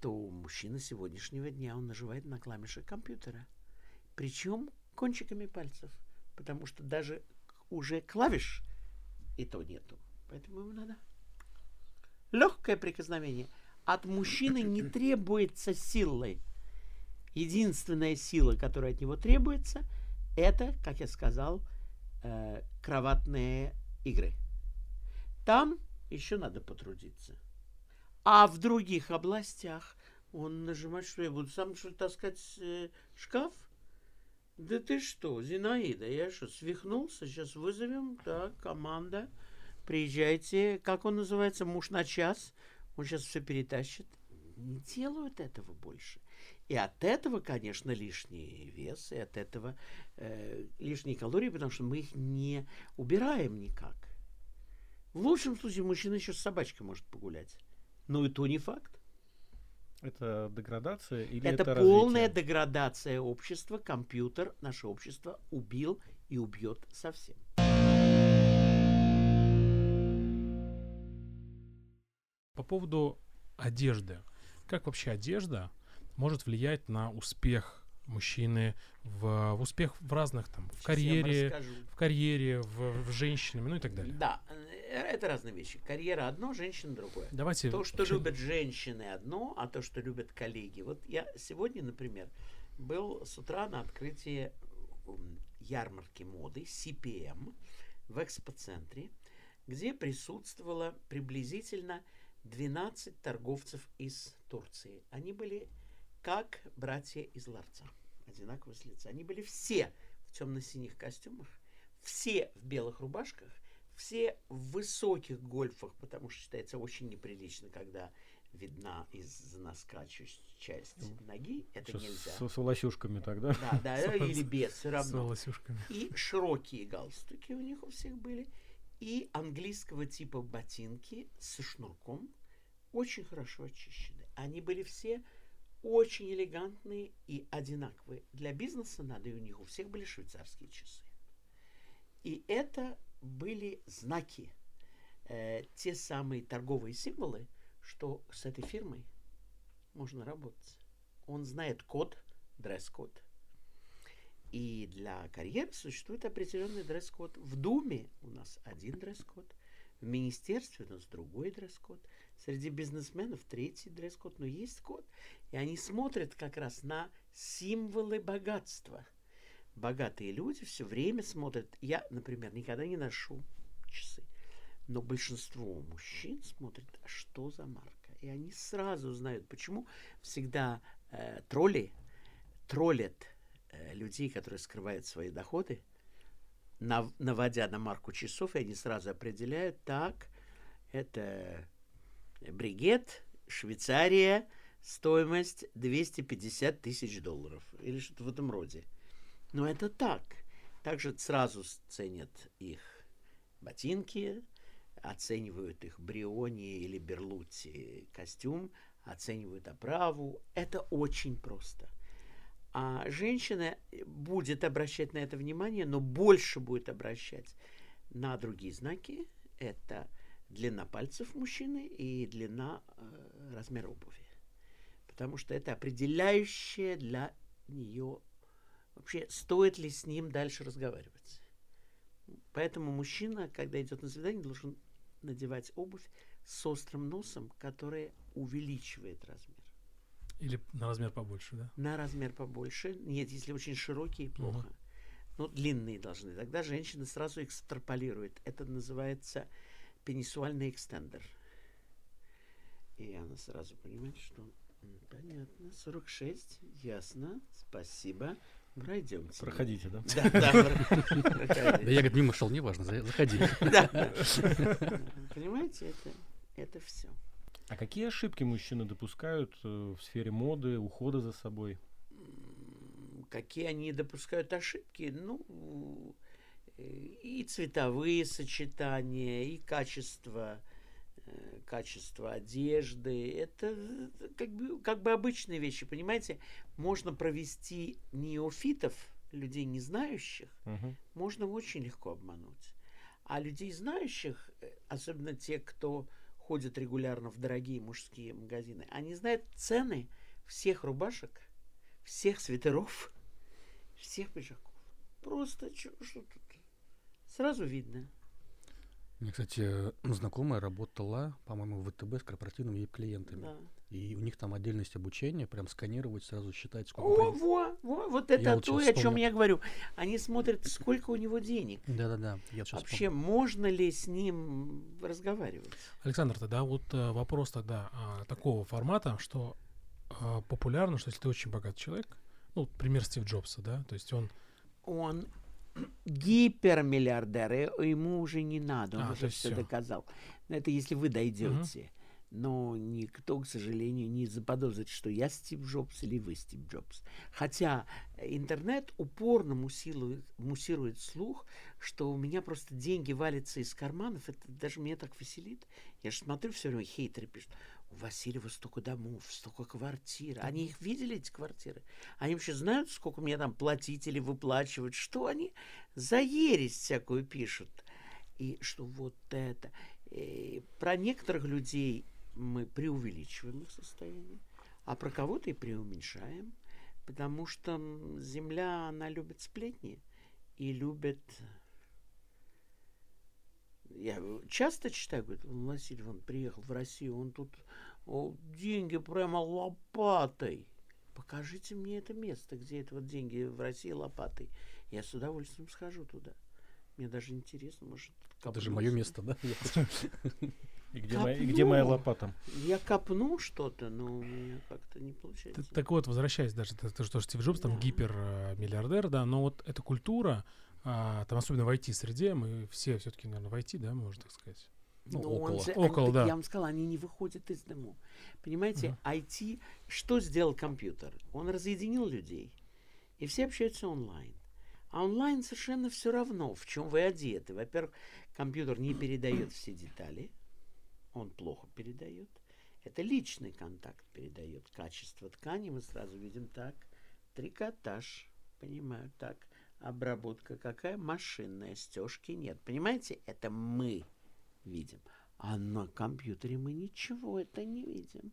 То мужчина сегодняшнего дня, он наживает на клавиши компьютера. Причем кончиками пальцев. Потому что даже уже клавиш и то нету. Поэтому ему надо легкое прикосновение. От мужчины не требуется силы. Единственная сила, которая от него требуется, это, как я сказал, э, кроватные игры. Там еще надо потрудиться. А в других областях он нажимает, что я буду сам что ли таскать э, шкаф? Да ты что, Зинаида, я что, свихнулся? Сейчас вызовем, так, команда. Приезжайте, как он называется, муж на час. Он сейчас все перетащит. Не делают этого больше. И от этого, конечно, лишний вес, и от этого э, лишние калории, потому что мы их не убираем никак. В лучшем случае мужчина еще с собачкой может погулять. Но и то не факт. Это деградация или это, это полная развитие? деградация общества. Компьютер наше общество убил и убьет совсем. По поводу одежды. Как вообще одежда может влиять на успех мужчины в, в успех в разных там в Сейчас карьере, в карьере, в, в женщинами, ну и так далее. Да, э, это разные вещи. Карьера одно, женщина другое. Давайте То, что вообще- любят женщины одно, а то, что любят коллеги. Вот я сегодня, например, был с утра на открытии ярмарки моды CPM в экспоцентре, где присутствовало приблизительно 12 торговцев из Турции. Они были как братья из ларца, одинаковые с лица. Они были все в темно-синих костюмах, все в белых рубашках, все в высоких гольфах, потому что считается очень неприлично, когда видна из носка часть ноги. Это Что, нельзя. С, с волосюшками тогда? Да, да, С- или без, все с равно. волосюшками. И широкие галстуки у них у всех были. И английского типа ботинки со шнурком, очень хорошо очищены. Они были все очень элегантные и одинаковые. Для бизнеса надо, и у них у всех были швейцарские часы. И это были знаки, э, те самые торговые символы, что с этой фирмой можно работать. Он знает код, дресс-код. И для карьеры существует определенный дресс-код. В Думе у нас один дресс-код, в министерстве у нас другой дресс-код, среди бизнесменов третий дресс-код, но есть код. И они смотрят как раз на символы богатства. Богатые люди все время смотрят. Я, например, никогда не ношу часы. Но большинство мужчин смотрят, а что за марка. И они сразу знают, почему всегда э, тролли троллят э, людей, которые скрывают свои доходы, нав, наводя на марку часов, и они сразу определяют, так, это бригет, Швейцария, стоимость 250 тысяч долларов или что-то в этом роде. Но это так. Также сразу ценят их ботинки, оценивают их Бриони или Берлути костюм, оценивают оправу. Это очень просто. А женщина будет обращать на это внимание, но больше будет обращать на другие знаки. Это длина пальцев мужчины и длина э, размера обуви. Потому что это определяющее для нее вообще, стоит ли с ним дальше разговаривать. Поэтому мужчина, когда идет на свидание, должен надевать обувь с острым носом, которая увеличивает размер. Или на размер побольше, да? На размер побольше. Нет, если очень широкие, плохо. Угу. Ну, длинные должны. Тогда женщина сразу экстраполирует. Это называется пенисуальный экстендер. И она сразу понимает, что понятно, 46, ясно, спасибо. Пройдемте. Проходите, да? Да, да. Да я, говорит, мимо шел, неважно, заходи. Да. Понимаете, это, это все. А какие ошибки мужчины допускают э, в сфере моды, ухода за собой? Какие они допускают ошибки? Ну, и цветовые сочетания, и качество, э, качество одежды. Это как бы, как бы обычные вещи, понимаете? Можно провести неофитов, людей не знающих, угу. можно очень легко обмануть. А людей знающих, э, особенно те, кто ходят регулярно в дорогие мужские магазины, они знают цены всех рубашек, всех свитеров, всех пиджаков. Просто что, что тут Сразу видно. Мне, кстати, знакомая работала, по-моему, в ВТБ с корпоративными клиентами. Да. И у них там отдельность обучения, прям сканировать, сразу считать, сколько... О, во, во, вот это я то, о чем я говорю. Они смотрят, сколько у него денег. Да-да-да. Вообще, вспомнил. можно ли с ним разговаривать? Александр, тогда вот э, вопрос тогда а, такого формата, что а, популярно, что если ты очень богатый человек, ну, пример Стив Джобса, да, то есть он... Он гипермиллиардер, ему уже не надо, он а, уже все доказал. Это если вы дойдете. Угу. Но никто, к сожалению, не заподозрит, что я Стив Джобс или вы Стив Джобс. Хотя интернет упорно муссирует, муссирует слух, что у меня просто деньги валятся из карманов. Это даже меня так веселит. Я же смотрю все время, хейтеры пишут у Васильева столько домов, столько квартир. Они их видели, эти квартиры? Они вообще знают, сколько мне там платить или выплачивать? Что они за ересь всякую пишут? И что вот это. И про некоторых людей мы преувеличиваем их состояние, а про кого-то и преуменьшаем, потому что земля, она любит сплетни и любит я часто читаю, говорит, Василий, он приехал в Россию, он тут о, деньги прямо лопатой. Покажите мне это место, где это вот деньги в России лопатой. Я с удовольствием схожу туда. Мне даже интересно, может, Это же мое место, да? И где, моя, и где моя лопата? Я копну что-то, но у меня как-то не получается. Так, так вот, возвращаясь даже, то, что Стив Джобс там да. гипермиллиардер, да, но вот эта культура, а, там особенно в IT-среде, мы все все-таки, наверное, в IT, да, можно так сказать. Ну, ну около, же, около они, да. Я вам сказал, они не выходят из дому. Понимаете, uh-huh. IT, что сделал компьютер? Он разъединил людей, и все общаются онлайн. А онлайн совершенно все равно, в чем вы одеты. Во-первых, компьютер не передает все детали, он плохо передает. Это личный контакт передает. Качество ткани мы сразу видим так. Трикотаж. Понимаю, так. Обработка какая? Машинная. Стежки нет. Понимаете? Это мы видим. А на компьютере мы ничего это не видим.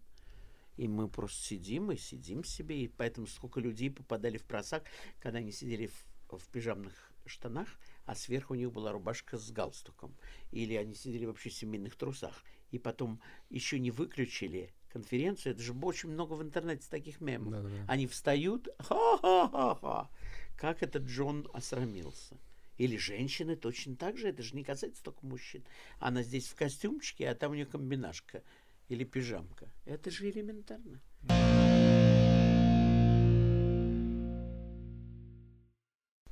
И мы просто сидим и сидим себе. И поэтому сколько людей попадали в просак, когда они сидели в, в пижамных штанах, а сверху у них была рубашка с галстуком. Или они сидели вообще в семейных трусах. И потом еще не выключили конференцию. Это же очень много в интернете таких мемов. Да, да, да. Они встают, ха-ха-ха-ха. Как этот Джон осрамился. Или женщины точно так же. Это же не касается только мужчин. Она здесь в костюмчике, а там у нее комбинашка или пижамка. Это же элементарно.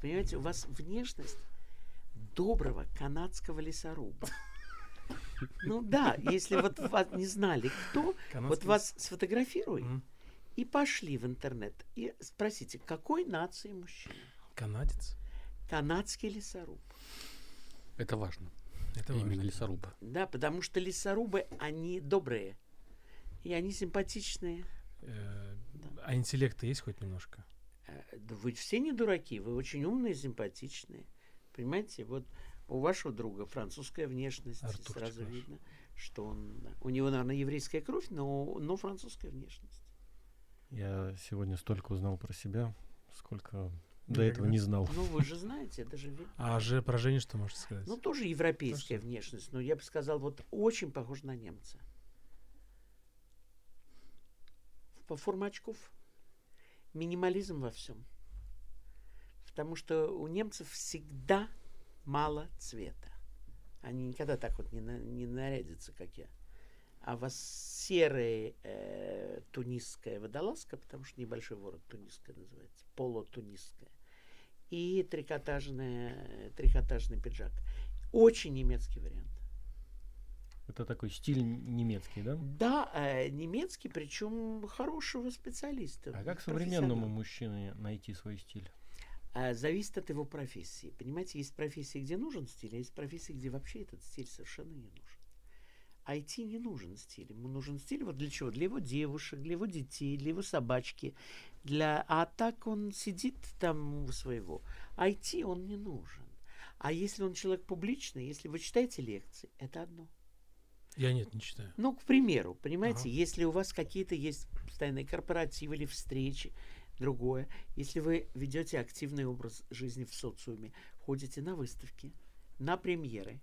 Понимаете, у вас внешность доброго канадского лесоруба. Ну да, если вот вас не знали кто, вот вас сфотографируй. И пошли в интернет и спросите, какой нации мужчина? Канадец. Канадский лесоруб. Это важно. Это Именно важно. лесоруб. Да, потому что лесорубы, они добрые. И они симпатичные. Э, А интеллекта есть хоть немножко? Э, Да вы все не дураки, вы очень умные, симпатичные. Понимаете, вот у вашего друга французская внешность, Артурчик сразу наш. видно, что он... У него, наверное, еврейская кровь, но, но французская внешность. Я сегодня столько узнал про себя, сколько до этого не знал. Ну, вы же знаете, это же видно. А же про Женю что можете сказать? Ну, тоже европейская внешность, но я бы сказал, вот очень похож на немца. По форме очков. Минимализм во всем. Потому что у немцев всегда мало цвета. Они никогда так вот не, на- не нарядятся, как я. А вас серая э, тунисская водолазка, потому что небольшой ворот тунисская называется, полутунисская. И трикотажная, трикотажный пиджак. Очень немецкий вариант. Это такой стиль немецкий, да? Да, э, немецкий, причем хорошего специалиста. А как современному мужчине найти свой стиль? А, зависит от его профессии. Понимаете, есть профессии, где нужен стиль, а есть профессии, где вообще этот стиль совершенно не нужен. IT не нужен стиль. Ему нужен стиль вот для чего? Для его девушек, для его детей, для его собачки. Для... А так он сидит там у своего. IT он не нужен. А если он человек публичный, если вы читаете лекции, это одно. Я нет, не читаю. Ну, к примеру, понимаете, Ага. если у вас какие-то есть постоянные корпоративы или встречи, другое, если вы ведете активный образ жизни в социуме, ходите на выставки, на премьеры,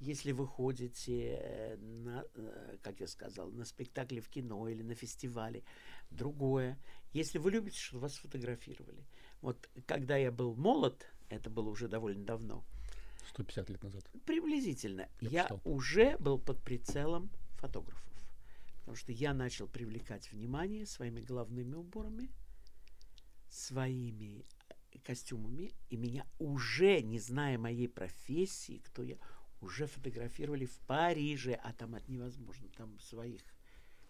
если вы ходите э, на, э, как я сказал, на спектакли в кино или на фестивале, другое. Если вы любите, чтобы вас фотографировали. Вот когда я был молод, это было уже довольно давно, 150 лет назад. Приблизительно. Я Я, почитал. уже был под прицелом фотографов. Потому что я начал привлекать внимание своими головными уборами, своими э, костюмами, и меня уже, не зная моей профессии, кто я, уже фотографировали в Париже, а там это невозможно, там своих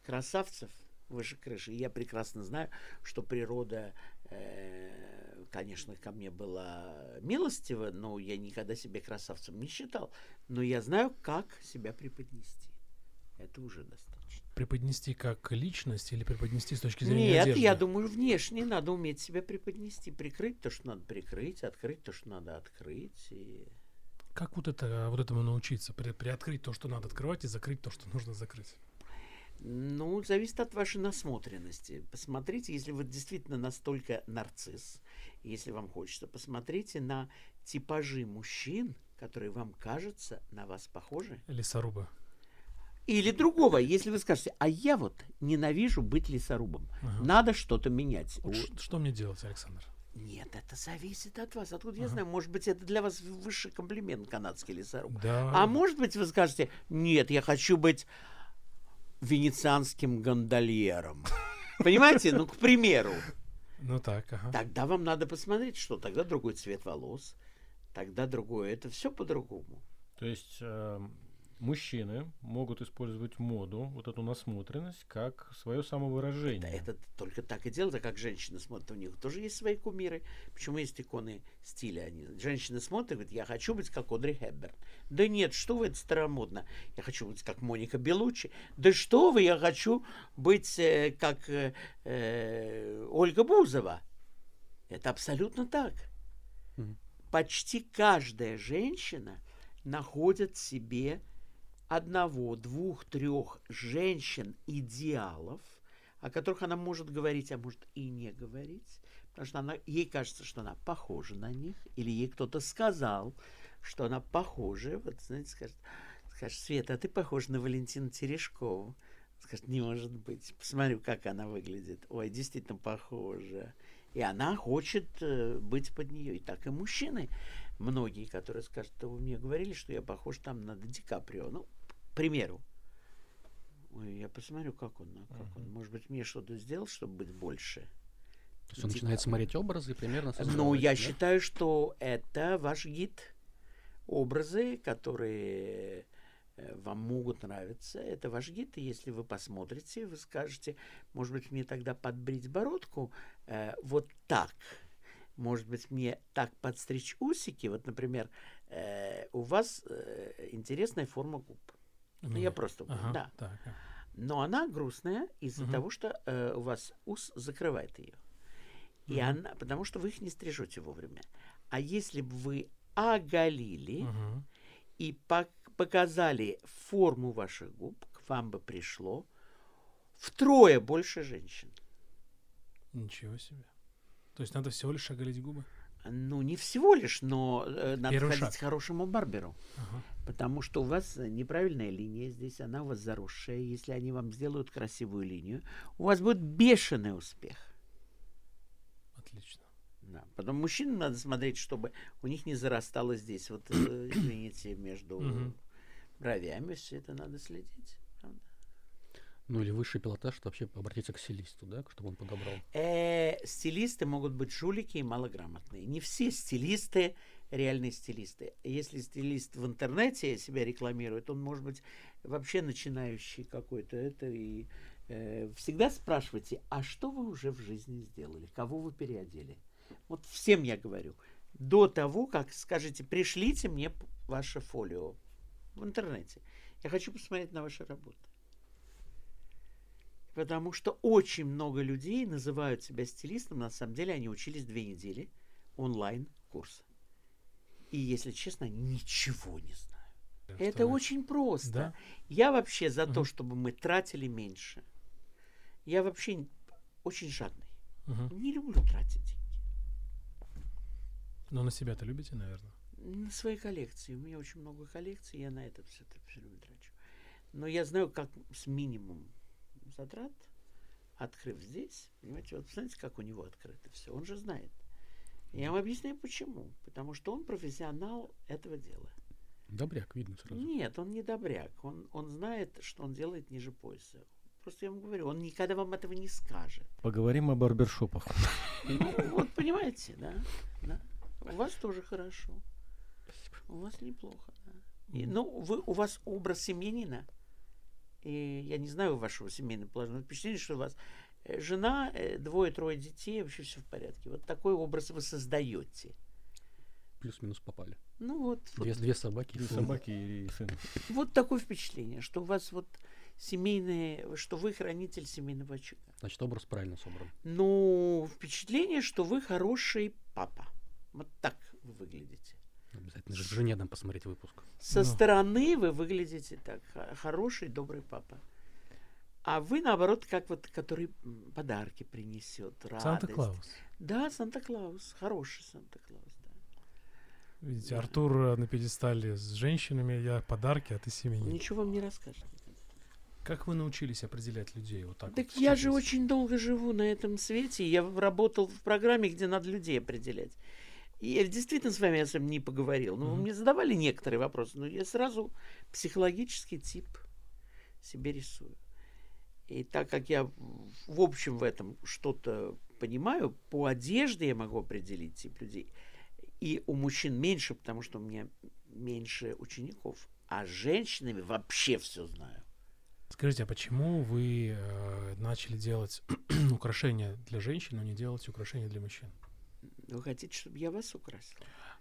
красавцев выше крыши. И я прекрасно знаю, что природа, э, конечно, ко мне была милостива, но я никогда себя красавцем не считал. Но я знаю, как себя преподнести. Это уже достаточно. Преподнести как личность или преподнести с точки зрения Нет, одежды? я думаю, внешне надо уметь себя преподнести, прикрыть то, что надо прикрыть, открыть то, что надо открыть. И... Как вот, это, вот этому научиться? При- приоткрыть то, что надо открывать, и закрыть то, что нужно закрыть. Ну, зависит от вашей насмотренности. Посмотрите, если вы действительно настолько нарцисс, если вам хочется, посмотрите на типажи мужчин, которые вам кажутся на вас похожи. Лесоруба. Или другого, если вы скажете, а я вот ненавижу быть лесорубом, Ага. надо что-то менять. Вот У- что мне делать, Александр? Нет, это зависит от вас. Откуда я Ага. знаю? Может быть, это для вас высший комплимент, канадский лесоруб. Да. А может быть, вы скажете, нет, я хочу быть венецианским гондольером. Понимаете? Ну, к примеру. Ну так, ага. Тогда вам надо посмотреть, что тогда другой цвет волос, тогда другое. Это все по-другому. То есть эм, мужчины могут использовать моду, вот эту насмотренность, как свое Да, самовыражение. это только так и делают, а как женщины смотрят, у них тоже есть свои кумиры. Почему есть иконы стиля? Они, женщины смотрят и говорят, я хочу быть как Одри Хепберн. Да нет, что вы, это старомодно. Я хочу быть как Моника Белуччи. Да что вы, я хочу быть э, как э, э, Ольга Бузова. Это абсолютно так. Мгм. Почти каждая женщина находит себе одного, двух, трех женщин-идеалов, о которых она может говорить, а может и не говорить, потому что она, ей кажется, что она похожа на них, или ей кто-то сказал, что она похожа. Вот, знаете, скажет, скажет Света, а ты похожа на Валентину Терешкову. Скажет, не может быть. Посмотрю, как она выглядит. Ой, действительно похожа. И она хочет э, быть под нее. И так и мужчины, многие, которые скажут, «Да вы мне говорили, что я похож там на Ди Каприо. Ну, к примеру. Ой, я посмотрю, как он, а как он. Может быть, мне что-то сделал, чтобы быть больше. То есть он начинает смотреть образы и примерно Ну, я да? считаю, что это ваш гид. Образы, которые э, вам могут нравиться, это ваш гид. И если вы посмотрите, вы скажете, может быть, мне тогда подбрить бородку э, вот так. Может быть, мне так подстричь усики. Вот, например, э, у вас э, интересная форма губ. Ну, я просто Ага, да. так. Но она грустная из-за Мгм. того, что э, у вас ус закрывает ее. И Мгм. она, потому что вы их не стрижете вовремя. А если бы вы оголили Мгм. и пок- показали форму ваших губ, к вам бы пришло втрое больше женщин. Ничего себе. То есть надо всего лишь оголить губы? Ну, не всего лишь, но э, надо Первый ходить шаг. к хорошему барберу. Ага. Потому что у вас неправильная линия здесь, она у вас заросшая. Если они вам сделают красивую линию, у вас будет бешеный успех. Отлично. Да. Потом мужчинам надо смотреть, чтобы у них не зарастало здесь, вот, э, извините, между бровями. Все это надо следить. Ну или высший пилотаж, что вообще обратиться к стилисту, да, чтобы он подобрал. Э, стилисты могут быть жулики и малограмотные. Не все стилисты реальные стилисты. Если стилист в интернете себя рекламирует, он может быть вообще начинающий какой-то это и э, всегда спрашивайте, а что вы уже в жизни сделали, кого вы переодели? Вот всем я говорю, до того, как скажите, пришлите мне ваше фолио в интернете. Я хочу посмотреть на ваши работы. Потому что очень много людей называют себя стилистом, на самом деле они учились две недели онлайн курса. И, если честно, ничего не знают. Это Что- очень просто. Да? Я вообще за то, Мгм. чтобы мы тратили меньше. Я вообще очень жадный. Мгм. Не люблю тратить деньги. Но на себя-то любите, наверное. На свои коллекции. У меня очень много коллекций, я на это все, все время трачу. Но я знаю, как с минимум затрат, открыв здесь, понимаете, вот знаете, как у него открыто все, он же знает. Я вам объясняю, почему. Потому что он профессионал этого дела. Добряк, видно сразу. Нет, он не добряк. Он, он знает, что он делает ниже пояса. Просто я вам говорю, он никогда вам этого не скажет. Поговорим о барбершопах. Ну, вот понимаете, да? да. У вас тоже хорошо. У вас неплохо, да. И, ну, вы, у вас образ семьянина. И я не знаю вашего семейного положения, но впечатление, что у вас э, жена, э, двое-трое детей, вообще все в порядке. Вот такой образ вы создаете. Плюс-минус попали. Ну вот, вот, Две, две собаки. и Две сын. собаки и сын. вот такое впечатление, что у вас вот семейное, что вы хранитель семейного очага. Значит, образ правильно собран. Ну, впечатление, что вы хороший папа. Вот так вы выглядите. Обязательно же жене дам посмотреть выпуск. Со Ну. стороны вы выглядите так. Хороший, добрый папа. А вы, наоборот, как вот, который подарки принесет, радость. Санта-Клаус. Да, Санта-Клаус. Хороший Санта-Клаус, да. Видите, Да. Артур на пьедестале с женщинами, я подарки, а ты семьянин. Ничего вам не расскажет. Как вы научились определять людей вот так Так вот? я же очень долго живу на этом свете. и Я работал в программе, где надо людей определять. Я действительно с вами вами не поговорил. Ну, вы мне задавали некоторые вопросы, но я сразу психологический тип себе рисую. И так как я в- в общем в этом что-то понимаю, по одежде я могу определить тип людей. И у мужчин меньше, потому что у меня меньше учеников. А с женщинами вообще все знаю. Скажите, а почему вы э, начали делать украшения для женщин, но не делать украшения для мужчин? Вы хотите, чтобы я вас украсил?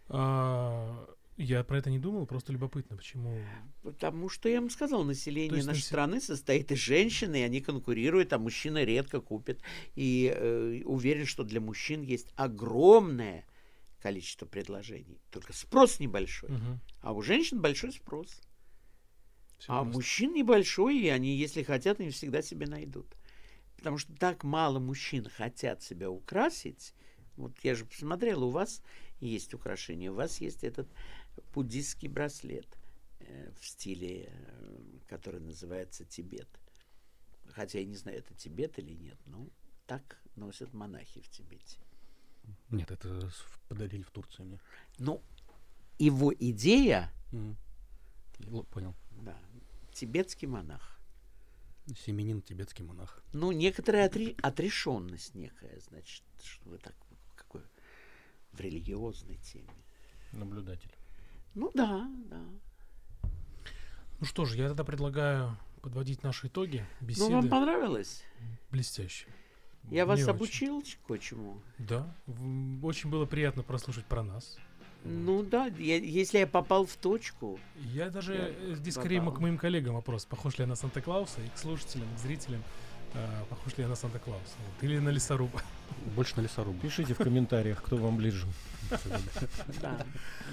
А, я про это не думал, просто любопытно, почему. Потому что я вам сказал, население нашей насе- страны состоит из женщин, и они конкурируют, а мужчины редко купят. И э, уверен, что для мужчин есть огромное количество предложений. Только спрос небольшой. Мгм. А у женщин большой спрос. Всё а у просто. мужчин небольшой, и они, если хотят, они всегда себе найдут. Потому что так мало мужчин хотят себя украсить. Вот я же посмотрела, у вас есть украшение, у вас есть этот буддийский браслет э, в стиле, э, который называется Тибет. Хотя я не знаю, это Тибет или нет, но так носят монахи в Тибете. Нет, это подарили в Турции мне. Ну, его идея. Л- Понял. да, тибетский монах. Семенин тибетский монах. Ну, некоторая отре- отрешенность некая, значит, что вы так в религиозной теме. Наблюдатель. Ну да, да. Ну что ж, я тогда предлагаю подводить наши итоги беседы. Ну, вам понравилось? Блестяще. Я вас Мне очень. обучил кое-чему. Да, очень было приятно прослушать про нас. Ну да, я- если я попал в точку, Я даже Я э, здесь скорее попал. к моим коллегам вопрос, похож ли я на Санта-Клауса, и к слушателям, к зрителям, э, похож ли я на Санта-Клауса. Вот, или на лесоруба. Больше на лесоруба. Пишите в комментариях, кто вам ближе. да,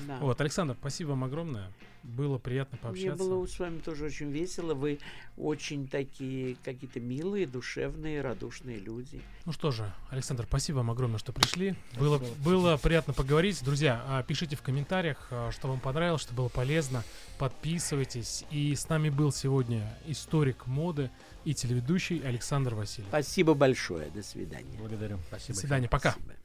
да. Вот, Александр, спасибо вам огромное. Было приятно Мне пообщаться. было с вами тоже очень весело. Вы очень такие какие-то милые, душевные, радушные люди. Ну что же, Александр, спасибо вам огромное, что пришли. Было, было приятно поговорить. Друзья, а, пишите в комментариях, а, что вам понравилось, что было полезно. Подписывайтесь. И с нами был сегодня историк моды и телеведущий Александр Васильев. Спасибо большое. До свидания. Благодарю. До Спасибо. свидания, пока. Спасибо.